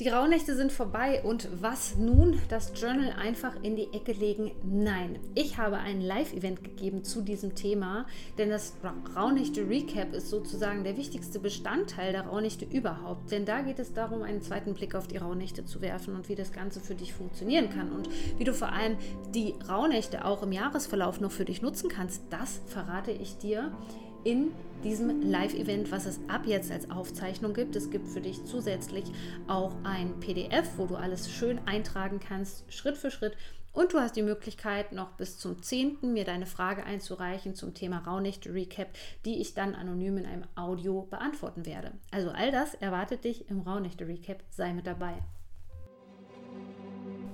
Die Rauhnächte sind vorbei und was nun? Das Journal einfach in die Ecke legen? Nein, ich habe ein Live-Event gegeben zu diesem Thema, denn das Rauhnächte-Recap ist sozusagen der wichtigste Bestandteil der Rauhnächte überhaupt. Denn da geht es darum, einen zweiten Blick auf die Rauhnächte zu werfen und wie das Ganze für dich funktionieren kann und wie du vor allem die Rauhnächte auch im Jahresverlauf noch für dich nutzen kannst. Das verrate ich dir in diesem Live-Event, was es ab jetzt als Aufzeichnung gibt. Es gibt für dich zusätzlich auch ein PDF, wo du alles schön eintragen kannst, Schritt für Schritt. Und du hast die Möglichkeit, noch bis zum 10. mir deine Frage einzureichen zum Thema Raunicht Recap, die ich dann anonym in einem Audio beantworten werde. Also all das erwartet dich im Raunicht Recap. Sei mit dabei.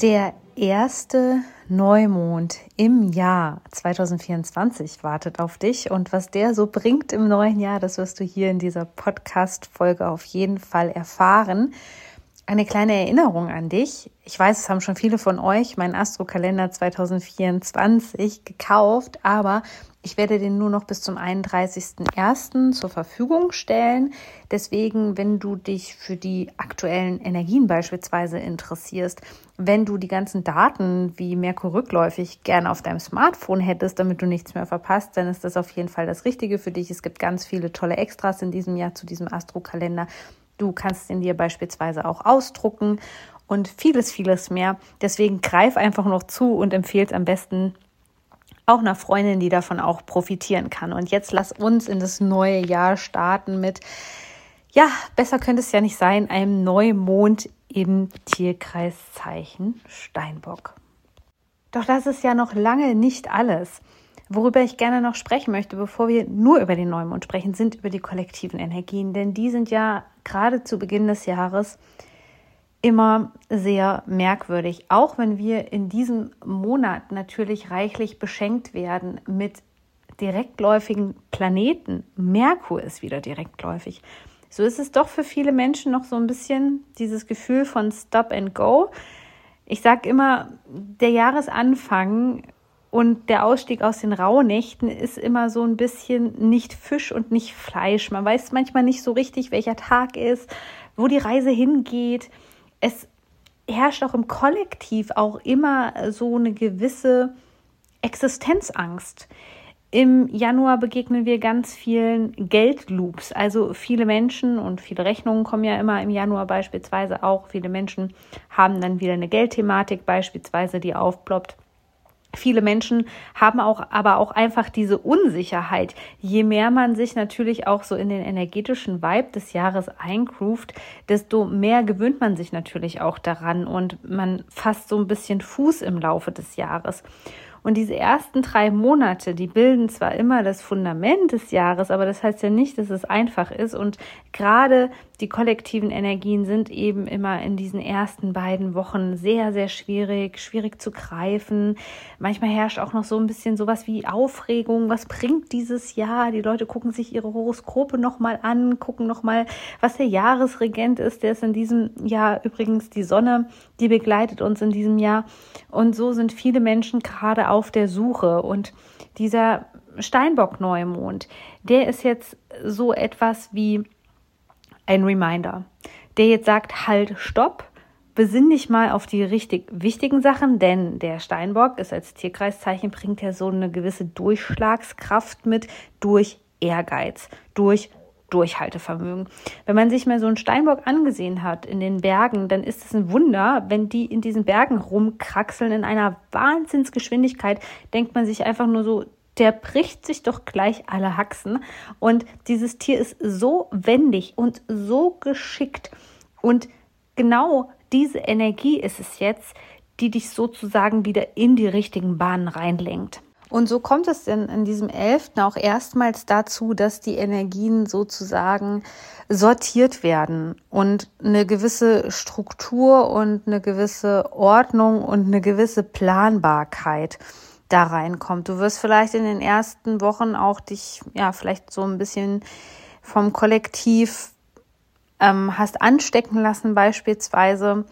Der erste Neumond im Jahr 2024 wartet auf dich und was der so bringt im neuen Jahr, das wirst du hier in dieser Podcast-Folge auf jeden Fall erfahren. Eine kleine Erinnerung an dich. Ich weiß, es haben schon viele von euch meinen Astrokalender 2024 gekauft, aber ich werde den nur noch bis zum 31.01. zur Verfügung stellen. Deswegen, wenn du dich für die aktuellen Energien beispielsweise interessierst, wenn du die ganzen Daten wie Merkur rückläufig gerne auf deinem Smartphone hättest, damit du nichts mehr verpasst, dann ist das auf jeden Fall das Richtige für dich. Es gibt ganz viele tolle Extras in diesem Jahr zu diesem Astrokalender. Du kannst ihn dir beispielsweise auch ausdrucken und vieles, vieles mehr. Deswegen greif einfach noch zu und empfehle es am besten auch einer Freundin, die davon auch profitieren kann. Und jetzt lass uns in das neue Jahr starten mit, ja, besser könnte es ja nicht sein, einem Neumond im Tierkreiszeichen Steinbock. Doch das ist ja noch lange nicht alles. Worüber ich gerne noch sprechen möchte, bevor wir nur über den Neumond sprechen, sind über die kollektiven Energien, denn die sind ja gerade zu Beginn des Jahres immer sehr merkwürdig, auch wenn wir in diesem Monat natürlich reichlich beschenkt werden mit direktläufigen Planeten. Merkur ist wieder direktläufig. So ist es doch für viele Menschen noch so ein bisschen dieses Gefühl von Stop and Go. Ich sage immer, der Jahresanfang und der Ausstieg aus den Rauhnächten ist immer so ein bisschen nicht Fisch und nicht Fleisch. Man weiß manchmal nicht so richtig, welcher Tag ist, wo die Reise hingeht es herrscht auch im Kollektiv auch immer so eine gewisse Existenzangst. Im Januar begegnen wir ganz vielen Geldloops. Also viele Menschen und viele Rechnungen kommen ja immer im Januar beispielsweise auch. Viele Menschen haben dann wieder eine Geldthematik beispielsweise, die aufploppt. Viele Menschen haben auch aber auch einfach diese Unsicherheit. Je mehr man sich natürlich auch so in den energetischen Vibe des Jahres eingroovt, desto mehr gewöhnt man sich natürlich auch daran und man fasst so ein bisschen Fuß im Laufe des Jahres. Und diese ersten drei Monate, die bilden zwar immer das Fundament des Jahres, aber das heißt ja nicht, dass es einfach ist. Und gerade die kollektiven Energien sind eben immer in diesen ersten beiden Wochen sehr, sehr schwierig, schwierig zu greifen. Manchmal herrscht auch noch so ein bisschen sowas wie Aufregung. Was bringt dieses Jahr? Die Leute gucken sich ihre Horoskope nochmal an, gucken nochmal, was der Jahresregent ist. Der ist in diesem Jahr übrigens die Sonne, die begleitet uns in diesem Jahr. Und so sind viele Menschen gerade auf der Suche. Und dieser Steinbock-Neumond, der ist jetzt so etwas wie ein Reminder, der jetzt sagt, halt, stopp, besinn dich mal auf die richtig wichtigen Sachen, denn der Steinbock ist als Tierkreiszeichen, bringt ja so eine gewisse Durchschlagskraft mit durch Ehrgeiz, durch Durchhaltevermögen. Wenn man sich mal so einen Steinbock angesehen hat in den Bergen, dann ist es ein Wunder, wenn die in diesen Bergen rumkraxeln in einer Wahnsinnsgeschwindigkeit, denkt man sich einfach nur so, der bricht sich doch gleich alle Haxen. Und dieses Tier ist so wendig und so geschickt. Und genau diese Energie ist es jetzt, die dich sozusagen wieder in die richtigen Bahnen reinlenkt. Und so kommt es denn in diesem Elften auch erstmals dazu, dass die Energien sozusagen sortiert werden und eine gewisse Struktur und eine gewisse Ordnung und eine gewisse Planbarkeit da reinkommt. Du wirst vielleicht in den ersten Wochen auch dich, ja, vielleicht so ein bisschen vom Kollektiv ähm, hast anstecken lassen beispielsweise,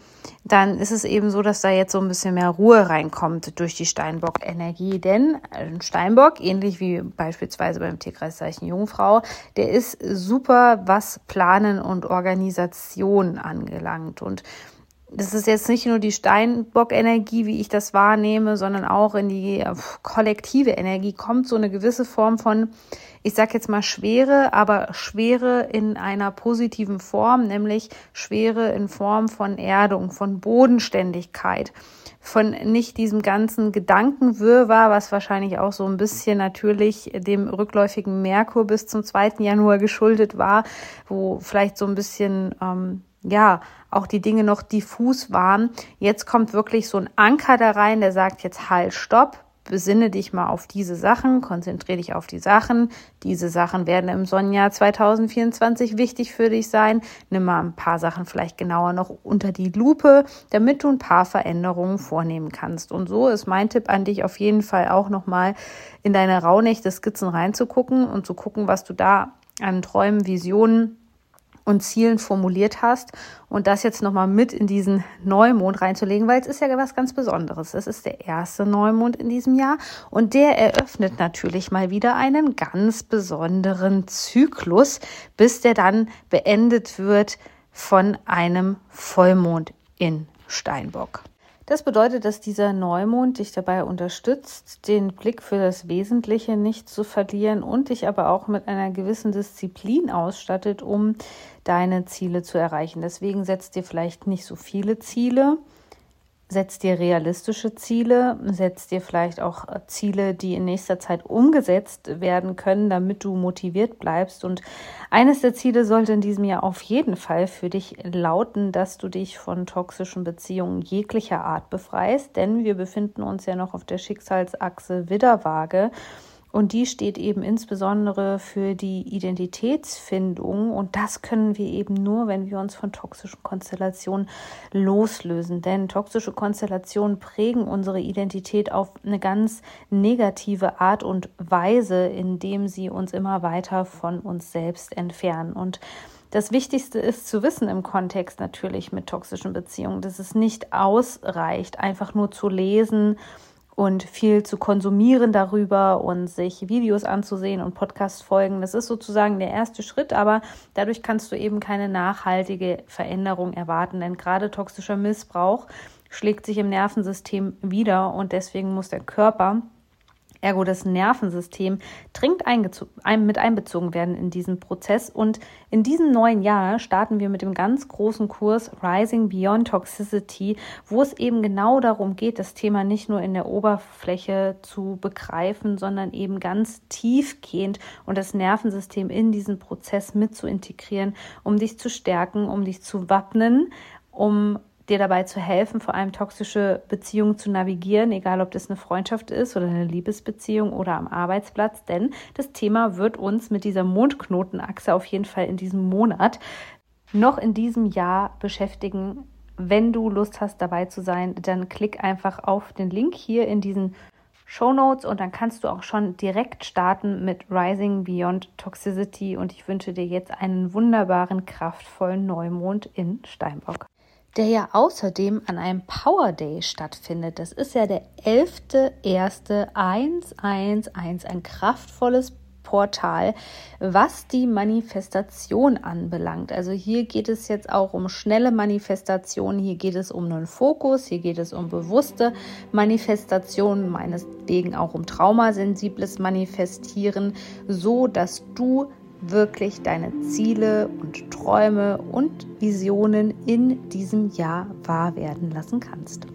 dann ist es eben so, dass da jetzt so ein bisschen mehr Ruhe reinkommt durch die Steinbock-Energie. Denn ein Steinbock, ähnlich wie beispielsweise beim Tierkreiszeichen Jungfrau, der ist super, was Planen und Organisation angelangt. Und das ist jetzt nicht nur die Steinbock-Energie, wie ich das wahrnehme, sondern auch in die äh, kollektive Energie kommt so eine gewisse Form von, ich sag jetzt mal Schwere, aber Schwere in einer positiven Form, nämlich Schwere in Form von Erdung, von Bodenständigkeit, von nicht diesem ganzen Gedankenwirrwarr, was wahrscheinlich auch so ein bisschen natürlich dem rückläufigen Merkur bis zum 2. Januar geschuldet war, wo vielleicht so ein bisschen, ähm, ja, auch die Dinge noch diffus waren. Jetzt kommt wirklich so ein Anker da rein, der sagt jetzt halt, stopp, besinne dich mal auf diese Sachen, konzentriere dich auf die Sachen. Diese Sachen werden im Sonnenjahr 2024 wichtig für dich sein. Nimm mal ein paar Sachen vielleicht genauer noch unter die Lupe, damit du ein paar Veränderungen vornehmen kannst. Und so ist mein Tipp an dich auf jeden Fall auch nochmal in deine Rauhnächte Skizzen reinzugucken und zu gucken, was du da an Träumen, Visionen und Zielen formuliert hast und das jetzt nochmal mit in diesen Neumond reinzulegen, weil es ist ja was ganz Besonderes. Es ist der erste Neumond in diesem Jahr und der eröffnet natürlich mal wieder einen ganz besonderen Zyklus, bis der dann beendet wird von einem Vollmond in Steinbock. Das bedeutet, dass dieser Neumond dich dabei unterstützt, den Blick für das Wesentliche nicht zu verlieren und dich aber auch mit einer gewissen Disziplin ausstattet, um deine Ziele zu erreichen. Deswegen setzt dir vielleicht nicht so viele Ziele, setz dir realistische Ziele, setz dir vielleicht auch äh, Ziele, die in nächster Zeit umgesetzt werden können, damit du motiviert bleibst. Und eines der Ziele sollte in diesem Jahr auf jeden Fall für dich lauten, dass du dich von toxischen Beziehungen jeglicher Art befreist, denn wir befinden uns ja noch auf der Schicksalsachse Widderwaage. Und die steht eben insbesondere für die Identitätsfindung. Und das können wir eben nur, wenn wir uns von toxischen Konstellationen loslösen. Denn toxische Konstellationen prägen unsere Identität auf eine ganz negative Art und Weise, indem sie uns immer weiter von uns selbst entfernen. Und das Wichtigste ist zu wissen im Kontext natürlich mit toxischen Beziehungen, dass es nicht ausreicht, einfach nur zu lesen, und viel zu konsumieren darüber und sich Videos anzusehen und Podcasts folgen. Das ist sozusagen der erste Schritt, aber dadurch kannst du eben keine nachhaltige Veränderung erwarten, denn gerade toxischer Missbrauch schlägt sich im Nervensystem wieder und deswegen muss der Körper ergo das Nervensystem, dringend mit einbezogen werden in diesen Prozess. Und in diesem neuen Jahr starten wir mit dem ganz großen Kurs Rising Beyond Toxicity, wo es eben genau darum geht, das Thema nicht nur in der Oberfläche zu begreifen, sondern eben ganz tiefgehend und das Nervensystem in diesen Prozess mit zu integrieren, um dich zu stärken, um dich zu wappnen, um dir dabei zu helfen, vor allem toxische Beziehungen zu navigieren, egal ob das eine Freundschaft ist oder eine Liebesbeziehung oder am Arbeitsplatz. Denn das Thema wird uns mit dieser Mondknotenachse auf jeden Fall in diesem Monat noch in diesem Jahr beschäftigen. Wenn du Lust hast, dabei zu sein, dann klick einfach auf den Link hier in diesen Show Notes und dann kannst du auch schon direkt starten mit Rising Beyond Toxicity und ich wünsche dir jetzt einen wunderbaren, kraftvollen Neumond in Steinbock der ja außerdem an einem Power Day stattfindet. Das ist ja der 11.01.111, ein kraftvolles Portal, was die Manifestation anbelangt. Also hier geht es jetzt auch um schnelle Manifestation, hier geht es um einen Fokus, hier geht es um bewusste Manifestation, meinetwegen auch um traumasensibles Manifestieren, so dass du wirklich deine Ziele und Träume und Visionen in diesem Jahr wahr werden lassen kannst.